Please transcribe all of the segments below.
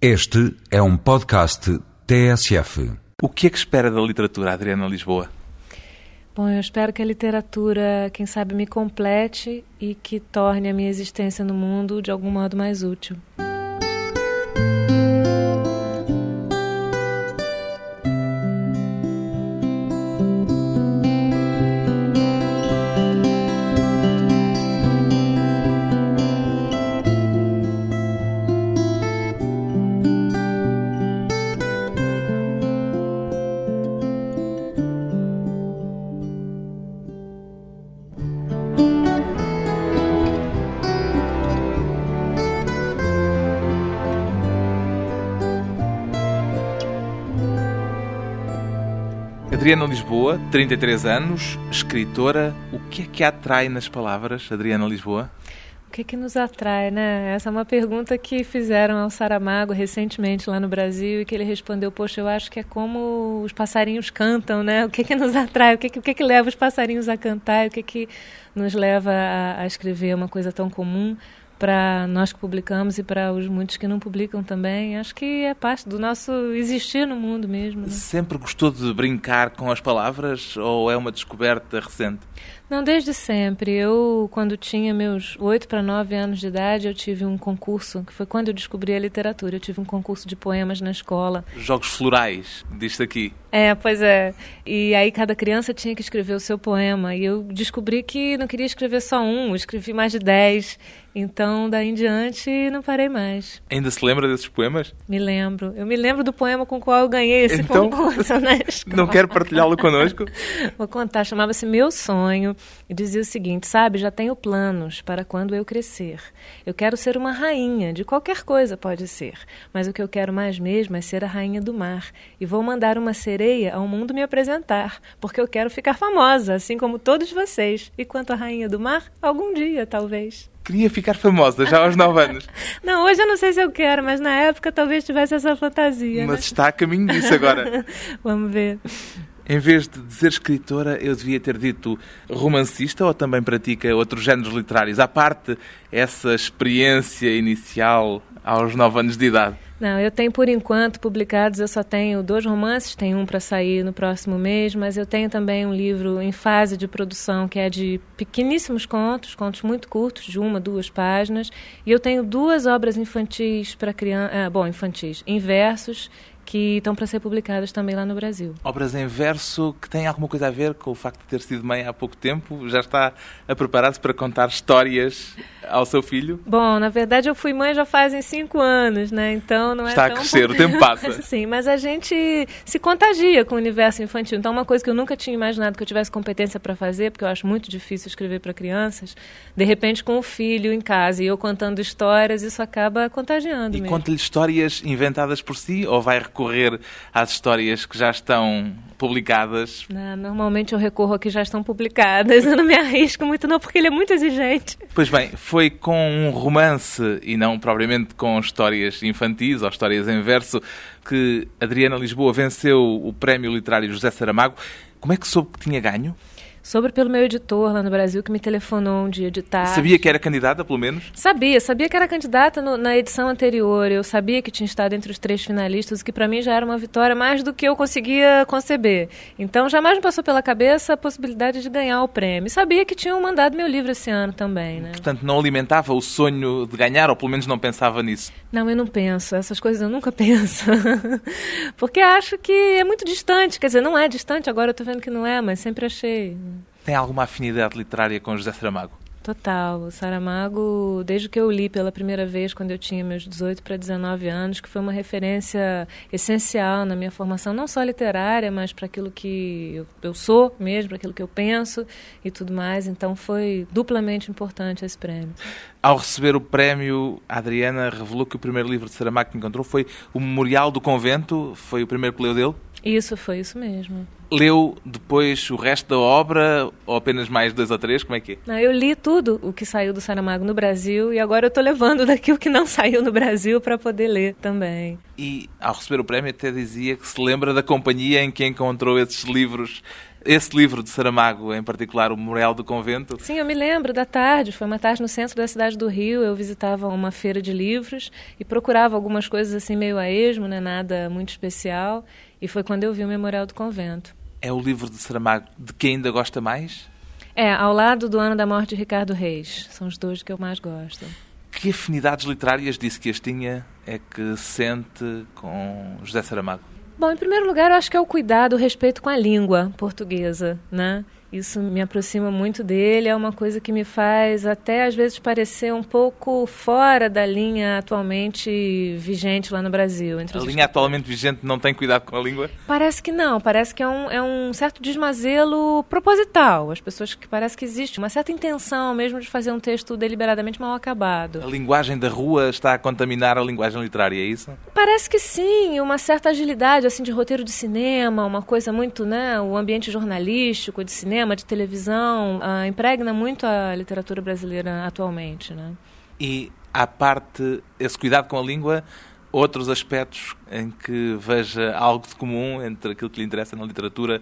Este é um podcast TSF. O que é que espera da literatura, Adriana Lisboa? Bom, eu espero que a literatura, quem sabe, me complete e que torne a minha existência no mundo de algum modo mais útil. Adriana Lisboa, 33 anos, escritora. O que é que atrai nas palavras, Adriana Lisboa? O que, é que nos atrai, né? Essa é uma pergunta que fizeram ao Saramago recentemente lá no Brasil e que ele respondeu: Poxa, eu acho que é como os passarinhos cantam, né? O que, é que nos atrai? O que, é que, o que, é que leva os passarinhos a cantar? O que, é que nos leva a, a escrever uma coisa tão comum? Para nós que publicamos e para os muitos que não publicam também. Acho que é parte do nosso existir no mundo mesmo. Né? Sempre gostou de brincar com as palavras ou é uma descoberta recente? Não, desde sempre. Eu, quando tinha meus oito para nove anos de idade, eu tive um concurso, que foi quando eu descobri a literatura. Eu tive um concurso de poemas na escola. Jogos florais, diz aqui. É, pois é. E aí cada criança tinha que escrever o seu poema. E eu descobri que não queria escrever só um, eu escrevi mais de dez. Então, daí em diante, não parei mais. Ainda se lembra desses poemas? Me lembro. Eu me lembro do poema com o qual eu ganhei esse então, concurso na escola. Não quero partilhá-lo conosco? Vou contar. Chamava-se Meu Sonho e dizia o seguinte: Sabe, já tenho planos para quando eu crescer. Eu quero ser uma rainha, de qualquer coisa pode ser. Mas o que eu quero mais mesmo é ser a rainha do mar. E vou mandar uma sereia ao mundo me apresentar, porque eu quero ficar famosa, assim como todos vocês. E quanto à rainha do mar, algum dia, talvez queria ficar famosa já aos 9 anos. Não, hoje eu não sei se eu quero, mas na época talvez tivesse essa fantasia. Mas né? está a caminho disso agora. Vamos ver. Em vez de dizer escritora, eu devia ter dito romancista ou também pratica outros géneros literários? À parte essa experiência inicial aos 9 anos de idade. Não, eu tenho por enquanto publicados, eu só tenho dois romances, tem um para sair no próximo mês, mas eu tenho também um livro em fase de produção que é de pequeníssimos contos, contos muito curtos, de uma, duas páginas, e eu tenho duas obras infantis para criança, ah, bom, infantis, em versos que estão para ser publicadas também lá no Brasil. Obras em verso que têm alguma coisa a ver com o facto de ter sido mãe há pouco tempo? Já está a preparar-se para contar histórias ao seu filho? Bom, na verdade eu fui mãe já fazem cinco anos, né? Então não é Está a crescer, o tempo passa. Sim, mas a gente se contagia com o universo infantil. Então uma coisa que eu nunca tinha imaginado que eu tivesse competência para fazer, porque eu acho muito difícil escrever para crianças, de repente com o filho em casa e eu contando histórias, isso acaba contagiando E conta-lhe histórias inventadas por si ou vai recorrer às histórias que já estão publicadas? Não, normalmente eu recorro a que já estão publicadas. Eu não me arrisco muito não, porque ele é muito exigente. Pois bem, foi com um romance e não propriamente com histórias infantis ou histórias em verso que Adriana Lisboa venceu o Prémio Literário José Saramago. Como é que soube que tinha ganho? Sobre pelo meu editor lá no Brasil, que me telefonou um dia de tarde. Sabia que era candidata, pelo menos? Sabia, sabia que era candidata no, na edição anterior. Eu sabia que tinha estado entre os três finalistas, o que para mim já era uma vitória mais do que eu conseguia conceber. Então jamais me passou pela cabeça a possibilidade de ganhar o prêmio. sabia que tinham mandado meu livro esse ano também, né? Portanto, não alimentava o sonho de ganhar, ou pelo menos não pensava nisso? Não, eu não penso. Essas coisas eu nunca penso. Porque acho que é muito distante. Quer dizer, não é distante, agora eu estou vendo que não é, mas sempre achei. Tem alguma afinidade literária com José Saramago? Total. O Saramago, desde que eu li pela primeira vez, quando eu tinha meus 18 para 19 anos, que foi uma referência essencial na minha formação, não só literária, mas para aquilo que eu, sou mesmo, para aquilo que eu penso e tudo mais. Então foi duplamente importante esse prêmio. Ao receber o prémio, a Adriana revelou que o primeiro livro de Saramago que encontrou foi O Memorial do Convento. Foi o primeiro que leu dele? Isso, foi isso mesmo. Leu depois o resto da obra ou apenas mais dois ou três? Como é que é? Não, eu li tudo o que saiu do Saramago no Brasil e agora eu estou levando daqui o que não saiu no Brasil para poder ler também. E ao receber o prémio até dizia que se lembra da companhia em que encontrou esses livros esse livro de Saramago, em particular, o Memorial do Convento? Sim, eu me lembro da tarde. Foi uma tarde no centro da cidade do Rio. Eu visitava uma feira de livros e procurava algumas coisas assim meio a esmo, né? nada muito especial. E foi quando eu vi o Memorial do Convento. É o livro de Saramago de quem ainda gosta mais? É, ao lado do Ano da Morte de Ricardo Reis. São os dois que eu mais gosto. Que afinidades literárias disse que as tinha é que sente com José Saramago? Bom, em primeiro lugar, eu acho que é o cuidado, o respeito com a língua portuguesa, né? Isso me aproxima muito dele, é uma coisa que me faz até às vezes parecer um pouco fora da linha atualmente vigente lá no Brasil. a linha atualmente vigente não tem cuidado com a língua? Parece que não, parece que é um, é um certo desmazelo proposital. As pessoas que parece que existe uma certa intenção mesmo de fazer um texto deliberadamente mal acabado. A linguagem da rua está a contaminar a linguagem literária, é isso? Parece que sim, uma certa agilidade assim de roteiro de cinema, uma coisa muito, né, o ambiente jornalístico de cinema cinema, de televisão, uh, impregna muito a literatura brasileira atualmente, né? E à parte esse cuidado com a língua, outros aspectos em que veja algo de comum entre aquilo que lhe interessa na literatura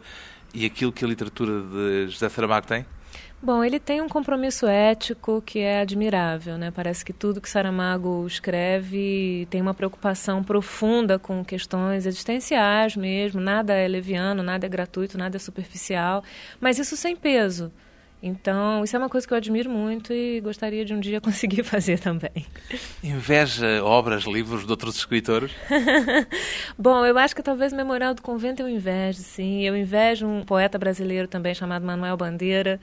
e aquilo que a literatura de José Saramago tem? Bom, ele tem um compromisso ético que é admirável, né? Parece que tudo que Saramago escreve tem uma preocupação profunda com questões existenciais mesmo. Nada é leviano, nada é gratuito, nada é superficial, mas isso sem peso. Então, isso é uma coisa que eu admiro muito e gostaria de um dia conseguir fazer também. Inveja obras, livros de outros escritores? Bom, eu acho que talvez Memorial do Convento eu invejo, sim. Eu invejo um poeta brasileiro também chamado Manuel Bandeira.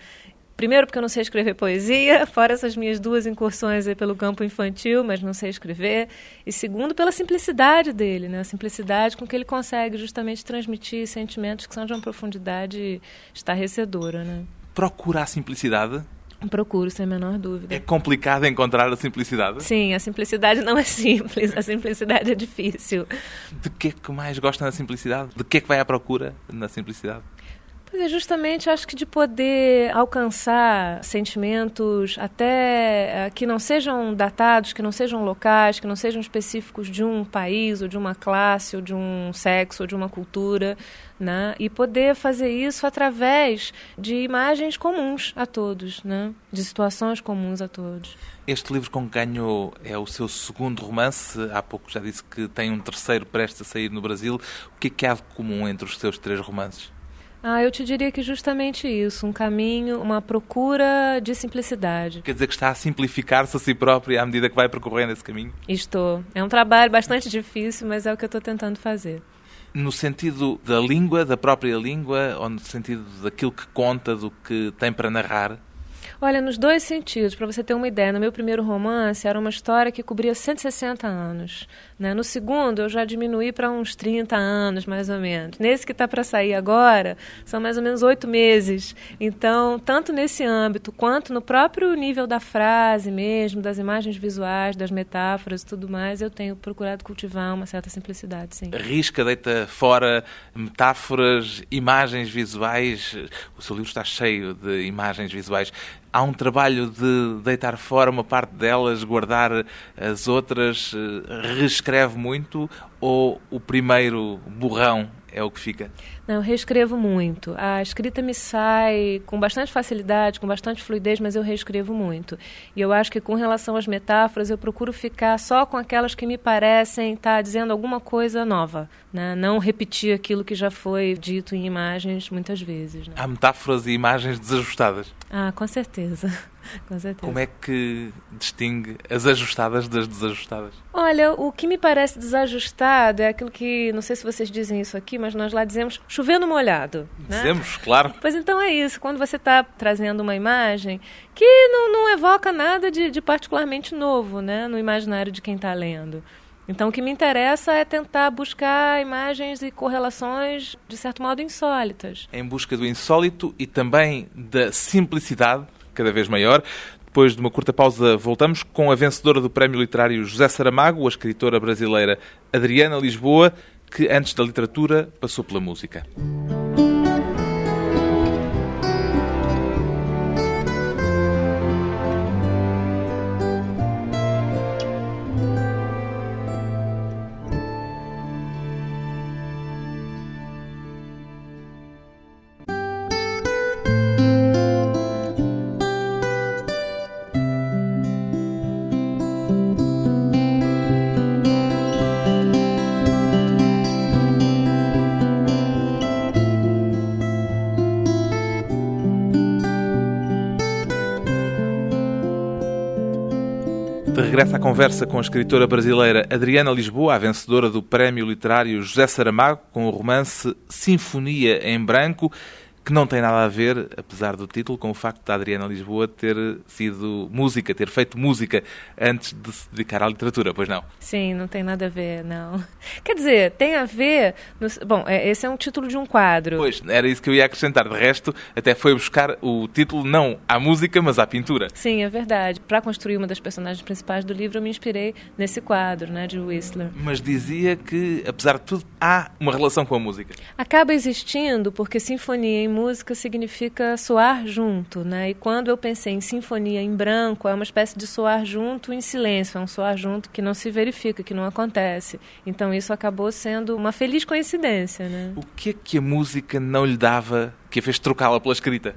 Primeiro, porque eu não sei escrever poesia, fora essas minhas duas incursões pelo campo infantil, mas não sei escrever. E segundo, pela simplicidade dele, né? a simplicidade com que ele consegue justamente transmitir sentimentos que são de uma profundidade estarrecedora. Né? Procura a simplicidade? Procuro, sem a menor dúvida. É complicado encontrar a simplicidade? Sim, a simplicidade não é simples, a simplicidade é difícil. De que é que mais gosta na simplicidade? De que é que vai à procura na simplicidade? Pois é, justamente acho que de poder alcançar sentimentos até uh, que não sejam datados, que não sejam locais, que não sejam específicos de um país ou de uma classe ou de um sexo ou de uma cultura, né? E poder fazer isso através de imagens comuns a todos, né? De situações comuns a todos. Este livro com ganhou é o seu segundo romance. Há pouco já disse que tem um terceiro prestes a sair no Brasil. O que é que há de comum entre os seus três romances? Ah, eu te diria que justamente isso, um caminho, uma procura de simplicidade. Quer dizer que está a simplificar-se a si própria à medida que vai percorrendo esse caminho? Estou. É um trabalho bastante difícil, mas é o que eu estou tentando fazer. No sentido da língua, da própria língua, ou no sentido daquilo que conta, do que tem para narrar? Olha, nos dois sentidos, para você ter uma ideia, no meu primeiro romance era uma história que cobria 160 anos. Né? No segundo, eu já diminuí para uns 30 anos, mais ou menos. Nesse que está para sair agora, são mais ou menos oito meses. Então, tanto nesse âmbito, quanto no próprio nível da frase mesmo, das imagens visuais, das metáforas e tudo mais, eu tenho procurado cultivar uma certa simplicidade, sim. Risca, deita fora metáforas, imagens visuais. O seu livro está cheio de imagens visuais há um trabalho de deitar fora uma parte delas, guardar as outras, eh, reescreve muito ou o primeiro borrão é o que fica? Não, eu reescrevo muito. A escrita me sai com bastante facilidade, com bastante fluidez, mas eu reescrevo muito. E eu acho que com relação às metáforas, eu procuro ficar só com aquelas que me parecem estar tá dizendo alguma coisa nova, né? não repetir aquilo que já foi dito em imagens muitas vezes. Né? Há metáforas e imagens desajustadas? Ah, com certeza. Com certeza. Como é que distingue as ajustadas das desajustadas? Olha, o que me parece desajustado é aquilo que, não sei se vocês dizem isso aqui, mas nós lá dizemos chovendo molhado. Né? Dizemos, claro. Pois então é isso. Quando você está trazendo uma imagem que não, não evoca nada de, de particularmente novo né, no imaginário de quem está lendo. Então, o que me interessa é tentar buscar imagens e correlações, de certo modo, insólitas. Em busca do insólito e também da simplicidade cada vez maior. Depois de uma curta pausa, voltamos com a vencedora do Prémio Literário José Saramago, a escritora brasileira Adriana Lisboa, que antes da literatura passou pela música. Regressa à conversa com a escritora brasileira Adriana Lisboa, a vencedora do Prémio Literário José Saramago, com o romance Sinfonia em Branco que não tem nada a ver, apesar do título, com o facto da Adriana Lisboa ter sido música, ter feito música antes de se dedicar à literatura, pois não? Sim, não tem nada a ver, não. Quer dizer, tem a ver. No... Bom, é, esse é um título de um quadro. Pois, era isso que eu ia acrescentar. De resto, até foi buscar o título não à música, mas à pintura. Sim, é verdade. Para construir uma das personagens principais do livro, eu me inspirei nesse quadro, né, de Whistler. Mas dizia que, apesar de tudo, há uma relação com a música. Acaba existindo porque sinfonia em música significa soar junto, né? E quando eu pensei em sinfonia em branco, é uma espécie de soar junto em silêncio, é um soar junto que não se verifica, que não acontece. Então isso acabou sendo uma feliz coincidência, né? O que é que a música não lhe dava que fez trocá-la pela escrita?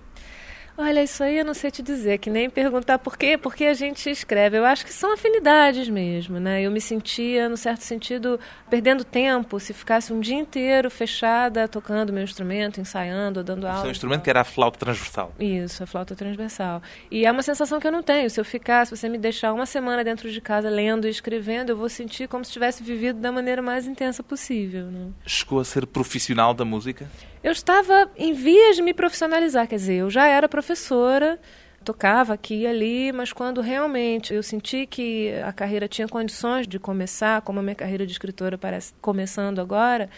Olha, isso aí eu não sei te dizer, que nem perguntar por quê, porque a gente escreve. Eu acho que são afinidades mesmo, né? Eu me sentia, no certo sentido, perdendo tempo se ficasse um dia inteiro fechada, tocando meu instrumento, ensaiando, dando aula. O seu instrumento que era a flauta transversal. Isso, a flauta transversal. E é uma sensação que eu não tenho. Se eu ficar, se você me deixar uma semana dentro de casa lendo e escrevendo, eu vou sentir como se tivesse vivido da maneira mais intensa possível, né? Chegou a ser profissional da música? Eu estava em vias de me profissionalizar, quer dizer, eu já era professora, tocava aqui e ali, mas quando realmente eu senti que a carreira tinha condições de começar, como a minha carreira de escritora parece começando agora,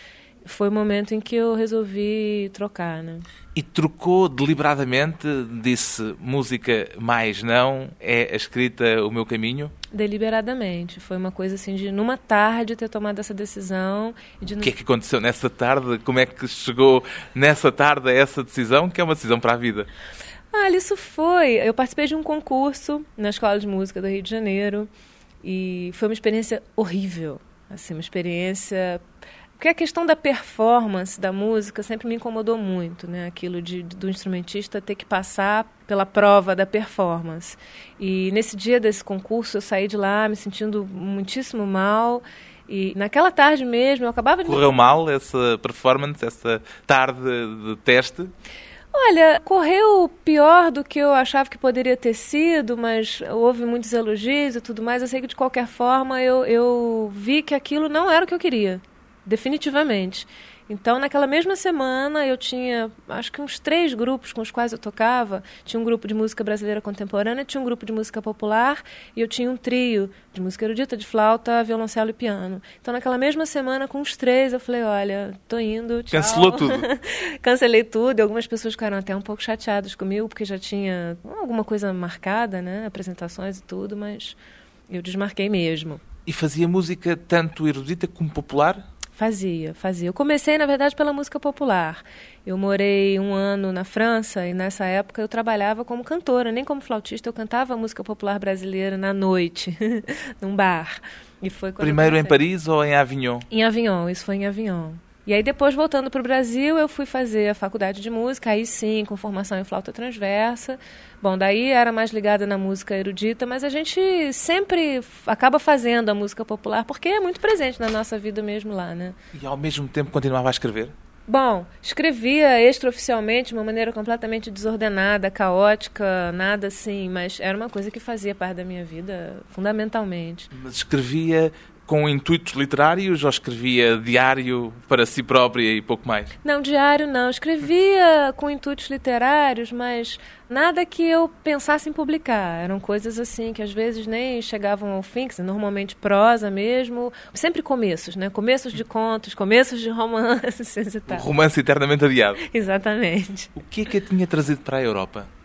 foi o momento em que eu resolvi trocar, né? E trocou deliberadamente, disse música mais não, é a escrita o meu caminho? Deliberadamente. Foi uma coisa assim de, numa tarde, ter tomado essa decisão. De... O que é que aconteceu nessa tarde? Como é que chegou nessa tarde a essa decisão, que é uma decisão para a vida? Ah, isso foi. Eu participei de um concurso na Escola de Música do Rio de Janeiro e foi uma experiência horrível. Assim, uma experiência porque a questão da performance da música sempre me incomodou muito, né? Aquilo de, do instrumentista ter que passar pela prova da performance. E nesse dia desse concurso eu saí de lá me sentindo muitíssimo mal. E naquela tarde mesmo eu acabava de. Correu mal essa performance, essa tarde de teste? Olha, correu pior do que eu achava que poderia ter sido, mas houve muitos elogios e tudo mais. Eu sei que de qualquer forma eu, eu vi que aquilo não era o que eu queria definitivamente. Então, naquela mesma semana, eu tinha, acho que uns três grupos com os quais eu tocava. Tinha um grupo de música brasileira contemporânea, tinha um grupo de música popular e eu tinha um trio de música erudita, de flauta, violoncelo e piano. Então, naquela mesma semana, com os três, eu falei, olha, tô indo, tchau. Cancelou tudo. Cancelei tudo e algumas pessoas ficaram até um pouco chateadas comigo, porque já tinha alguma coisa marcada, né, apresentações e tudo, mas eu desmarquei mesmo. E fazia música tanto erudita como popular? Fazia, fazia. Eu comecei, na verdade, pela música popular. Eu morei um ano na França e nessa época eu trabalhava como cantora, nem como flautista. Eu cantava música popular brasileira na noite, num bar. E foi Primeiro em Paris ou em Avignon? Em Avignon, isso foi em Avignon. E aí depois, voltando para o Brasil, eu fui fazer a faculdade de música, aí sim, com formação em flauta transversa. Bom, daí era mais ligada na música erudita, mas a gente sempre acaba fazendo a música popular porque é muito presente na nossa vida mesmo lá, né? E ao mesmo tempo continuava a escrever? Bom, escrevia extraoficialmente de uma maneira completamente desordenada, caótica, nada assim, mas era uma coisa que fazia parte da minha vida, fundamentalmente. Mas escrevia com intuitos literários ou escrevia diário para si própria e pouco mais? Não, diário não. Escrevia com intuitos literários, mas nada que eu pensasse em publicar. Eram coisas assim que às vezes nem chegavam ao fim, que normalmente prosa mesmo. Sempre começos, né? Começos de contos, começos de romances e tal. Um romance eternamente adiado. Exatamente. O que é que a tinha trazido para a Europa?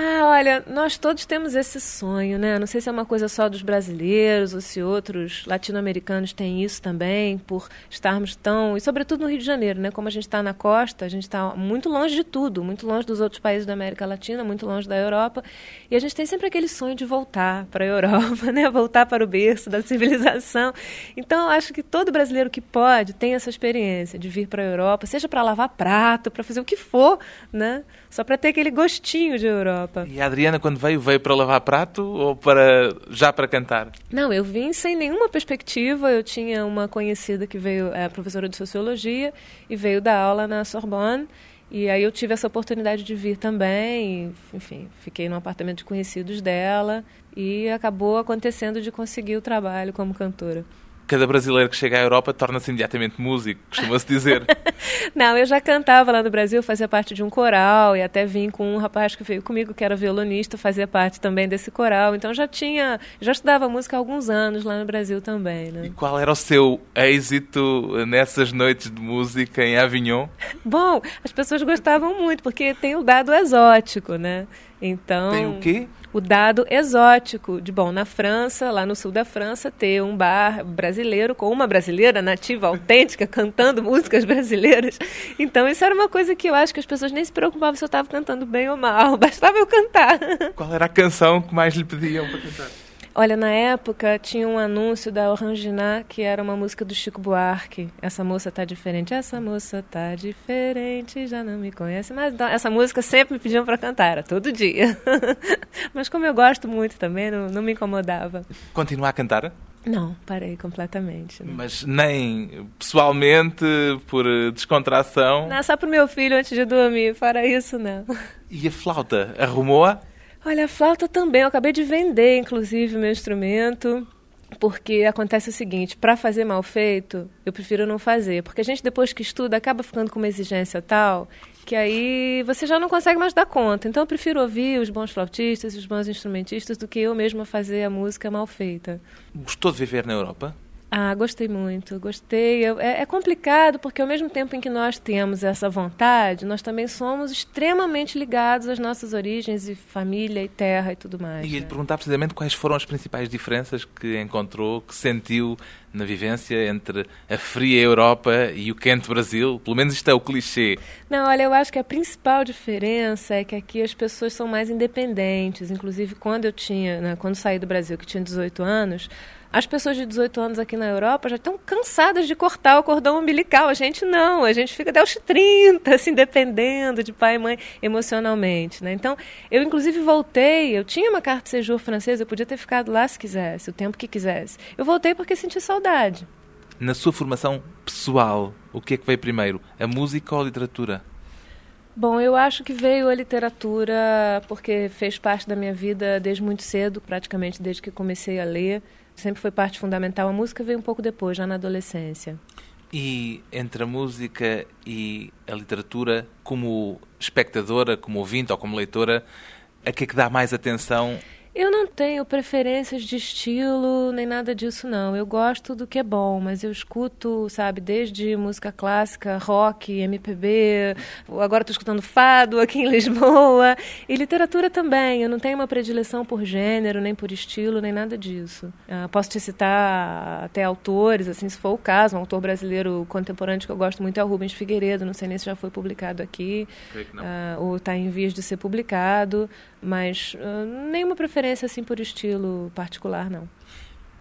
Ah, olha, nós todos temos esse sonho, né? Não sei se é uma coisa só dos brasileiros ou se outros latino-americanos têm isso também, por estarmos tão. E sobretudo no Rio de Janeiro, né? Como a gente está na costa, a gente está muito longe de tudo, muito longe dos outros países da América Latina, muito longe da Europa. E a gente tem sempre aquele sonho de voltar para a Europa, né? Voltar para o berço da civilização. Então, eu acho que todo brasileiro que pode tem essa experiência de vir para a Europa, seja para lavar prato, para fazer o que for, né? Só para ter aquele gostinho de Europa. E a Adriana, quando veio, veio para lavar prato ou para já para cantar? Não, eu vim sem nenhuma perspectiva. Eu tinha uma conhecida que veio, é professora de sociologia, e veio dar aula na Sorbonne. E aí eu tive essa oportunidade de vir também. enfim, fiquei no apartamento de conhecidos dela. e acabou acontecendo de conseguir o trabalho como cantora cada brasileiro que chega à Europa torna-se imediatamente músico, costuma-se dizer. Não, eu já cantava lá no Brasil, fazia parte de um coral e até vim com um rapaz que veio comigo que era violonista, fazia parte também desse coral. Então já tinha, já estudava música há alguns anos lá no Brasil também. Né? E qual era o seu êxito nessas noites de música em Avignon? Bom, as pessoas gostavam muito porque tem o dado exótico, né? Então. Tem o quê? o dado exótico de, bom, na França, lá no sul da França, ter um bar brasileiro com uma brasileira nativa, autêntica, cantando músicas brasileiras. Então, isso era uma coisa que eu acho que as pessoas nem se preocupavam se eu estava cantando bem ou mal, bastava eu cantar. Qual era a canção que mais lhe pediam para cantar? Olha, na época tinha um anúncio da Oranginá que era uma música do Chico Buarque. Essa moça tá diferente, essa moça tá diferente, já não me conhece. Mas então, essa música sempre me pediam para cantar, era todo dia. Mas como eu gosto muito também, não, não me incomodava. Continuar a cantar? Não, parei completamente. Né? Mas nem pessoalmente, por descontração? Não, só pro meu filho antes de dormir, fora isso não. E a flauta, arrumou-a? Olha, a flauta também. Eu acabei de vender, inclusive, meu instrumento. Porque acontece o seguinte, para fazer mal feito, eu prefiro não fazer. Porque a gente, depois que estuda, acaba ficando com uma exigência tal que aí você já não consegue mais dar conta. Então eu prefiro ouvir os bons flautistas os bons instrumentistas do que eu mesma fazer a música mal feita. Gostou de viver na Europa? Ah, gostei muito, gostei. É, é, complicado porque ao mesmo tempo em que nós temos essa vontade, nós também somos extremamente ligados às nossas origens e família e terra e tudo mais. E né? perguntar precisamente quais foram as principais diferenças que encontrou, que sentiu na vivência entre a fria Europa e o quente Brasil? Pelo menos isto é o clichê. Não, olha, eu acho que a principal diferença é que aqui as pessoas são mais independentes. Inclusive, quando eu tinha, né, quando saí do Brasil, que tinha 18 anos, as pessoas de 18 anos aqui na Europa já estão cansadas de cortar o cordão umbilical. A gente não, a gente fica até os 30, assim, dependendo de pai e mãe emocionalmente. Né? Então, eu inclusive voltei, eu tinha uma carta de séjour francesa, eu podia ter ficado lá se quisesse, o tempo que quisesse. Eu voltei porque senti saudade. Na sua formação pessoal, o que é que veio primeiro, a música ou a literatura? Bom, eu acho que veio a literatura porque fez parte da minha vida desde muito cedo, praticamente desde que comecei a ler sempre foi parte fundamental. A música veio um pouco depois, já na adolescência. E entre a música e a literatura, como espectadora, como ouvinte ou como leitora, a que é que dá mais atenção eu não tenho preferências de estilo nem nada disso, não. Eu gosto do que é bom, mas eu escuto, sabe, desde música clássica, rock, MPB, agora estou escutando fado aqui em Lisboa, e literatura também. Eu não tenho uma predileção por gênero, nem por estilo, nem nada disso. Uh, posso te citar até autores, assim, se for o caso. Um autor brasileiro contemporâneo que eu gosto muito é o Rubens Figueiredo, não sei nem se já foi publicado aqui, uh, ou está em vias de ser publicado, mas uh, nenhuma preferência assim por estilo particular, não.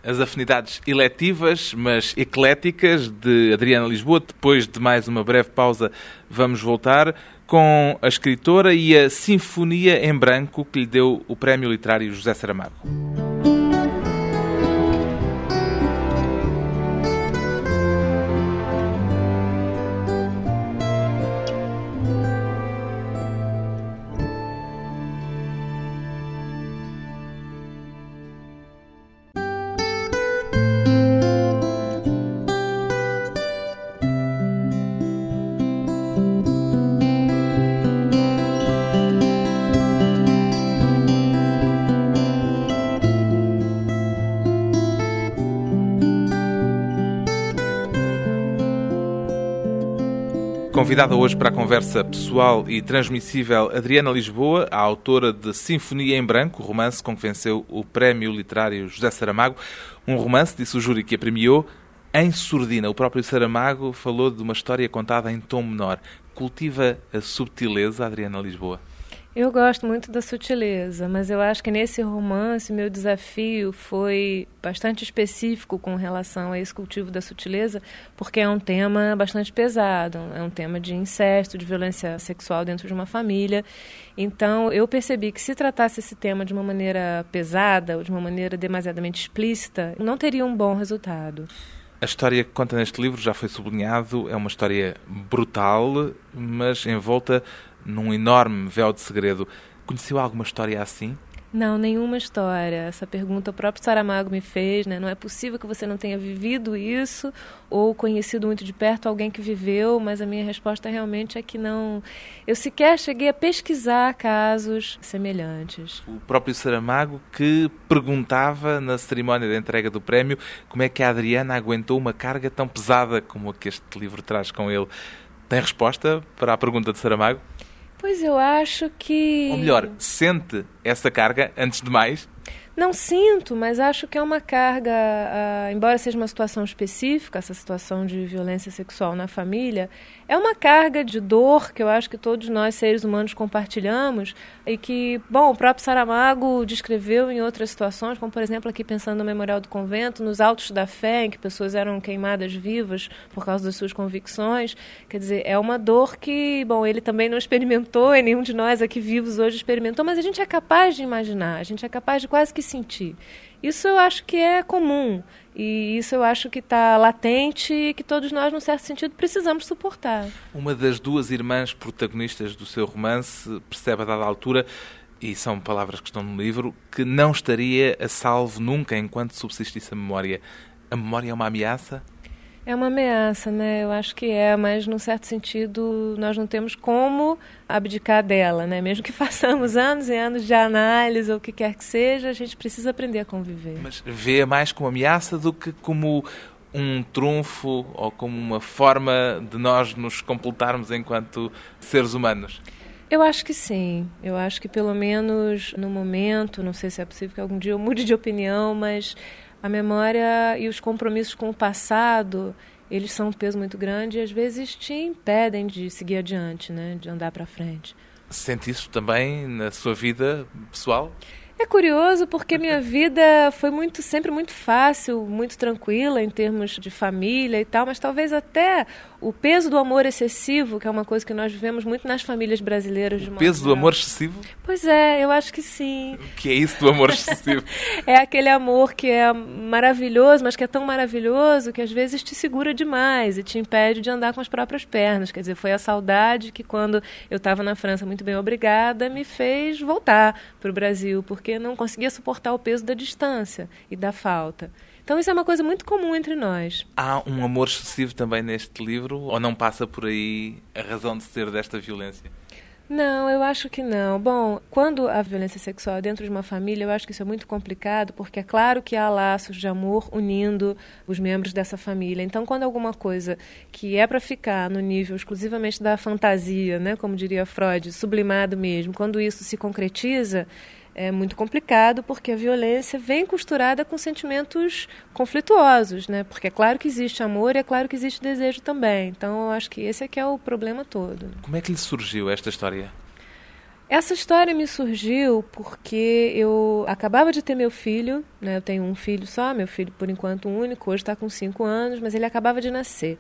As afinidades eletivas, mas ecléticas, de Adriana Lisboa. Depois de mais uma breve pausa, vamos voltar com a escritora e a Sinfonia em Branco que lhe deu o Prémio Literário José Saramago. Convidada hoje para a conversa pessoal e transmissível Adriana Lisboa, a autora de Sinfonia em Branco, romance com que venceu o Prémio Literário José Saramago. Um romance, disse o júri que a premiou, em surdina. O próprio Saramago falou de uma história contada em tom menor. Cultiva a subtileza, Adriana Lisboa? Eu gosto muito da sutileza, mas eu acho que nesse romance meu desafio foi bastante específico com relação a esse cultivo da sutileza, porque é um tema bastante pesado, é um tema de incesto, de violência sexual dentro de uma família. Então eu percebi que se tratasse esse tema de uma maneira pesada, ou de uma maneira demasiadamente explícita, não teria um bom resultado. A história que conta neste livro, já foi sublinhado, é uma história brutal, mas envolta num enorme véu de segredo. Conheceu alguma história assim? Não, nenhuma história. Essa pergunta o próprio Saramago me fez, né? Não é possível que você não tenha vivido isso ou conhecido muito de perto alguém que viveu, mas a minha resposta realmente é que não. Eu sequer cheguei a pesquisar casos semelhantes. O próprio Saramago que perguntava na cerimónia de entrega do prémio como é que a Adriana aguentou uma carga tão pesada como a que este livro traz com ele. Tem resposta para a pergunta de Saramago? Pois eu acho que. Ou melhor, sente essa carga antes de mais? Não sinto, mas acho que é uma carga, uh, embora seja uma situação específica, essa situação de violência sexual na família, é uma carga de dor que eu acho que todos nós seres humanos compartilhamos e que, bom, o próprio Saramago descreveu em outras situações, como por exemplo aqui pensando no Memorial do Convento, nos autos da fé, em que pessoas eram queimadas vivas por causa das suas convicções. Quer dizer, é uma dor que, bom, ele também não experimentou e nenhum de nós aqui vivos hoje experimentou, mas a gente é capaz de imaginar, a gente é capaz de quase que sentir. Isso eu acho que é comum e isso eu acho que está latente e que todos nós, num certo sentido, precisamos suportar. Uma das duas irmãs protagonistas do seu romance percebe a dada altura e são palavras que estão no livro, que não estaria a salvo nunca enquanto subsistisse a memória. A memória é uma ameaça? É uma ameaça, né? Eu acho que é, mas num certo sentido nós não temos como abdicar dela, né? Mesmo que façamos anos e anos de análise ou o que quer que seja, a gente precisa aprender a conviver. Mas vê mais como ameaça do que como um trunfo ou como uma forma de nós nos completarmos enquanto seres humanos? Eu acho que sim. Eu acho que pelo menos no momento, não sei se é possível que algum dia eu mude de opinião, mas a memória e os compromissos com o passado, eles são um peso muito grande e às vezes te impedem de seguir adiante, né, de andar para frente. Sente isso também na sua vida pessoal? É curioso porque minha vida foi muito sempre muito fácil, muito tranquila em termos de família e tal, mas talvez até o peso do amor excessivo, que é uma coisa que nós vivemos muito nas famílias brasileiras. De o peso do amor excessivo? Pois é, eu acho que sim. O que é isso do amor excessivo? é aquele amor que é maravilhoso, mas que é tão maravilhoso que às vezes te segura demais e te impede de andar com as próprias pernas. Quer dizer, foi a saudade que quando eu estava na França muito bem obrigada me fez voltar para o Brasil, porque não conseguia suportar o peso da distância e da falta. Então isso é uma coisa muito comum entre nós. Há um amor excessivo também neste livro ou não passa por aí a razão de ser desta violência? Não, eu acho que não. Bom, quando a violência sexual é dentro de uma família, eu acho que isso é muito complicado, porque é claro que há laços de amor unindo os membros dessa família. Então, quando alguma coisa que é para ficar no nível exclusivamente da fantasia, né, como diria Freud, sublimado mesmo, quando isso se concretiza, é muito complicado porque a violência vem costurada com sentimentos conflituosos, né? Porque é claro que existe amor e é claro que existe desejo também. Então eu acho que esse é que é o problema todo. Como é que lhe surgiu esta história? Essa história me surgiu porque eu acabava de ter meu filho, né? eu tenho um filho só, meu filho por enquanto único, hoje está com cinco anos, mas ele acabava de nascer.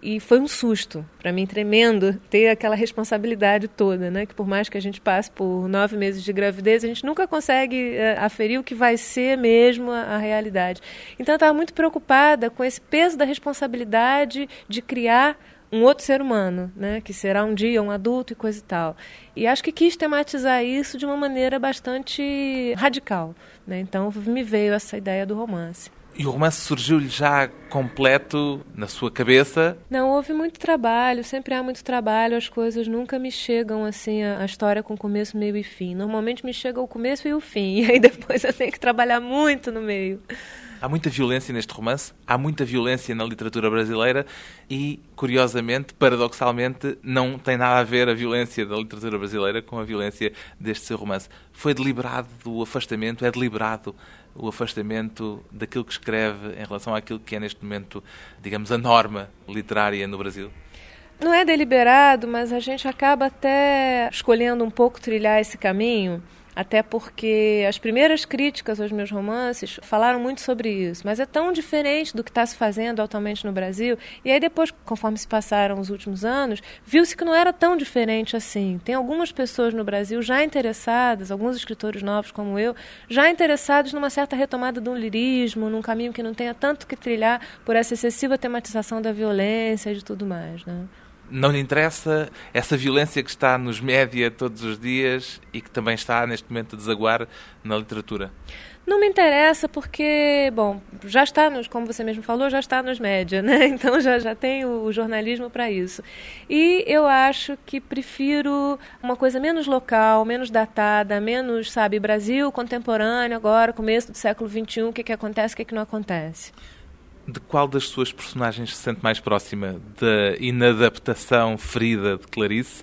E foi um susto para mim tremendo ter aquela responsabilidade toda, né? Que por mais que a gente passe por nove meses de gravidez, a gente nunca consegue uh, aferir o que vai ser mesmo a, a realidade. Então eu estava muito preocupada com esse peso da responsabilidade de criar um outro ser humano, né, que será um dia um adulto e coisa e tal. E acho que quis tematizar isso de uma maneira bastante radical. Né? Então me veio essa ideia do romance. E o romance surgiu-lhe já completo na sua cabeça? Não, houve muito trabalho, sempre há muito trabalho, as coisas nunca me chegam assim, a, a, história com começo, meio e fim. Normalmente me chega o começo e o fim, e aí depois eu tenho que trabalhar muito no meio. Há muita violência neste romance, há muita violência na literatura brasileira e, curiosamente, paradoxalmente, não tem nada a ver a violência da literatura brasileira com a violência deste seu romance. Foi deliberado o afastamento, é deliberado o afastamento daquilo que escreve em relação àquilo que é neste momento, digamos, a norma literária no Brasil? Não é deliberado, mas a gente acaba até escolhendo um pouco trilhar esse caminho até porque as primeiras críticas aos meus romances falaram muito sobre isso, mas é tão diferente do que está se fazendo atualmente no Brasil. E aí depois, conforme se passaram os últimos anos, viu-se que não era tão diferente assim. Tem algumas pessoas no Brasil já interessadas, alguns escritores novos como eu, já interessados numa certa retomada do lirismo, num caminho que não tenha tanto que trilhar por essa excessiva tematização da violência e de tudo mais, né? Não lhe interessa essa violência que está nos média todos os dias e que também está neste momento a desaguar na literatura? Não me interessa porque, bom, já está nos, como você mesmo falou, já está nos média, né? Então já, já tem o jornalismo para isso. E eu acho que prefiro uma coisa menos local, menos datada, menos, sabe, Brasil contemporâneo agora, começo do século XXI, o que, que acontece, o que, que não acontece. De qual das suas personagens se sente mais próxima? Da inadaptação ferida de Clarice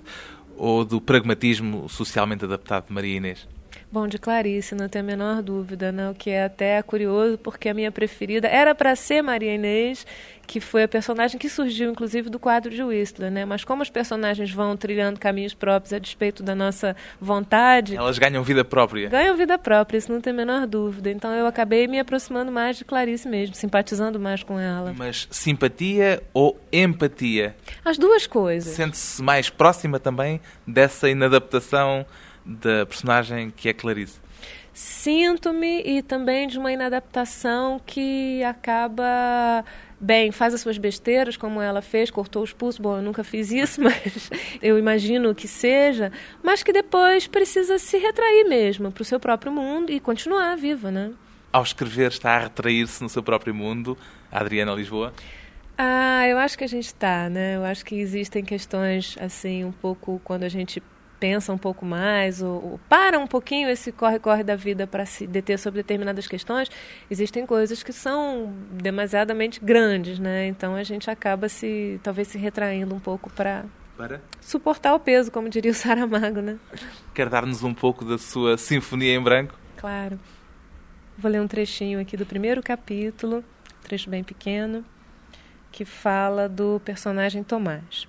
ou do pragmatismo socialmente adaptado de Maria Inês? Bom, de Clarice, não tem a menor dúvida, né? o que é até curioso, porque a minha preferida era para ser Maria Inês, que foi a personagem que surgiu, inclusive, do quadro de Whistler, né? Mas como os personagens vão trilhando caminhos próprios a despeito da nossa vontade... Elas ganham vida própria. Ganham vida própria, isso não tem a menor dúvida. Então eu acabei me aproximando mais de Clarice mesmo, simpatizando mais com ela. Mas simpatia ou empatia? As duas coisas. Sente-se mais próxima também dessa inadaptação da personagem que é Clarice? Sinto-me e também de uma inadaptação que acaba bem, faz as suas besteiras, como ela fez, cortou os pulsos. Bom, eu nunca fiz isso, mas eu imagino que seja. Mas que depois precisa se retrair mesmo para o seu próprio mundo e continuar viva, né? Ao escrever, está a retrair-se no seu próprio mundo, a Adriana Lisboa? Ah, eu acho que a gente está, né? Eu acho que existem questões, assim, um pouco quando a gente pensa um pouco mais, ou, ou para um pouquinho esse corre-corre da vida para se deter sobre determinadas questões, existem coisas que são demasiadamente grandes, né? Então a gente acaba se, talvez se retraindo um pouco para para suportar o peso, como diria o Saramago, né? Quer dar-nos um pouco da sua Sinfonia em Branco? Claro. Vou ler um trechinho aqui do primeiro capítulo, um trecho bem pequeno, que fala do personagem Tomás.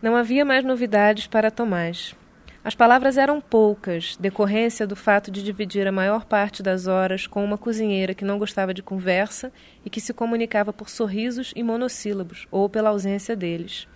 Não havia mais novidades para Tomás. As palavras eram poucas, decorrência do fato de dividir a maior parte das horas com uma cozinheira que não gostava de conversa e que se comunicava por sorrisos e monossílabos, ou pela ausência deles.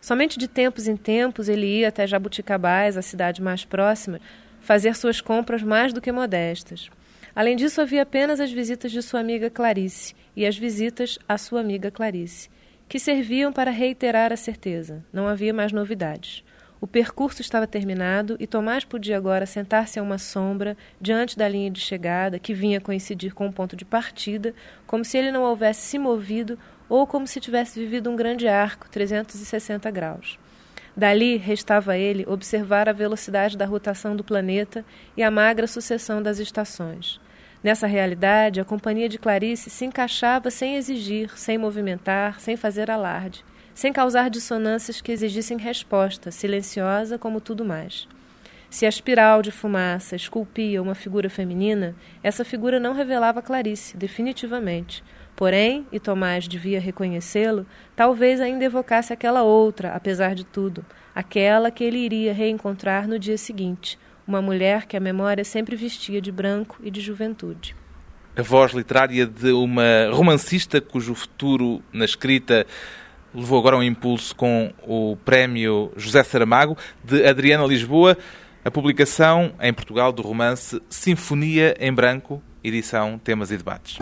Somente de tempos em tempos ele ia até Jabuticabás, a cidade mais próxima, fazer suas compras mais do que modestas. Além disso, havia apenas as visitas de sua amiga Clarice e as visitas à sua amiga Clarice que serviam para reiterar a certeza. Não havia mais novidades. O percurso estava terminado e Tomás podia agora sentar-se a uma sombra diante da linha de chegada, que vinha coincidir com o ponto de partida, como se ele não houvesse se movido ou como se tivesse vivido um grande arco, 360 graus. Dali restava a ele observar a velocidade da rotação do planeta e a magra sucessão das estações. Nessa realidade, a companhia de Clarice se encaixava sem exigir, sem movimentar, sem fazer alarde, sem causar dissonâncias que exigissem resposta, silenciosa como tudo mais. Se a espiral de fumaça esculpia uma figura feminina, essa figura não revelava Clarice, definitivamente. Porém, e Tomás devia reconhecê-lo, talvez ainda evocasse aquela outra, apesar de tudo, aquela que ele iria reencontrar no dia seguinte, uma mulher que a memória sempre vestia de branco e de juventude. A voz literária de uma romancista cujo futuro na escrita levou agora um impulso com o prémio José Saramago, de Adriana Lisboa, a publicação em Portugal do romance Sinfonia em Branco, edição Temas e Debates.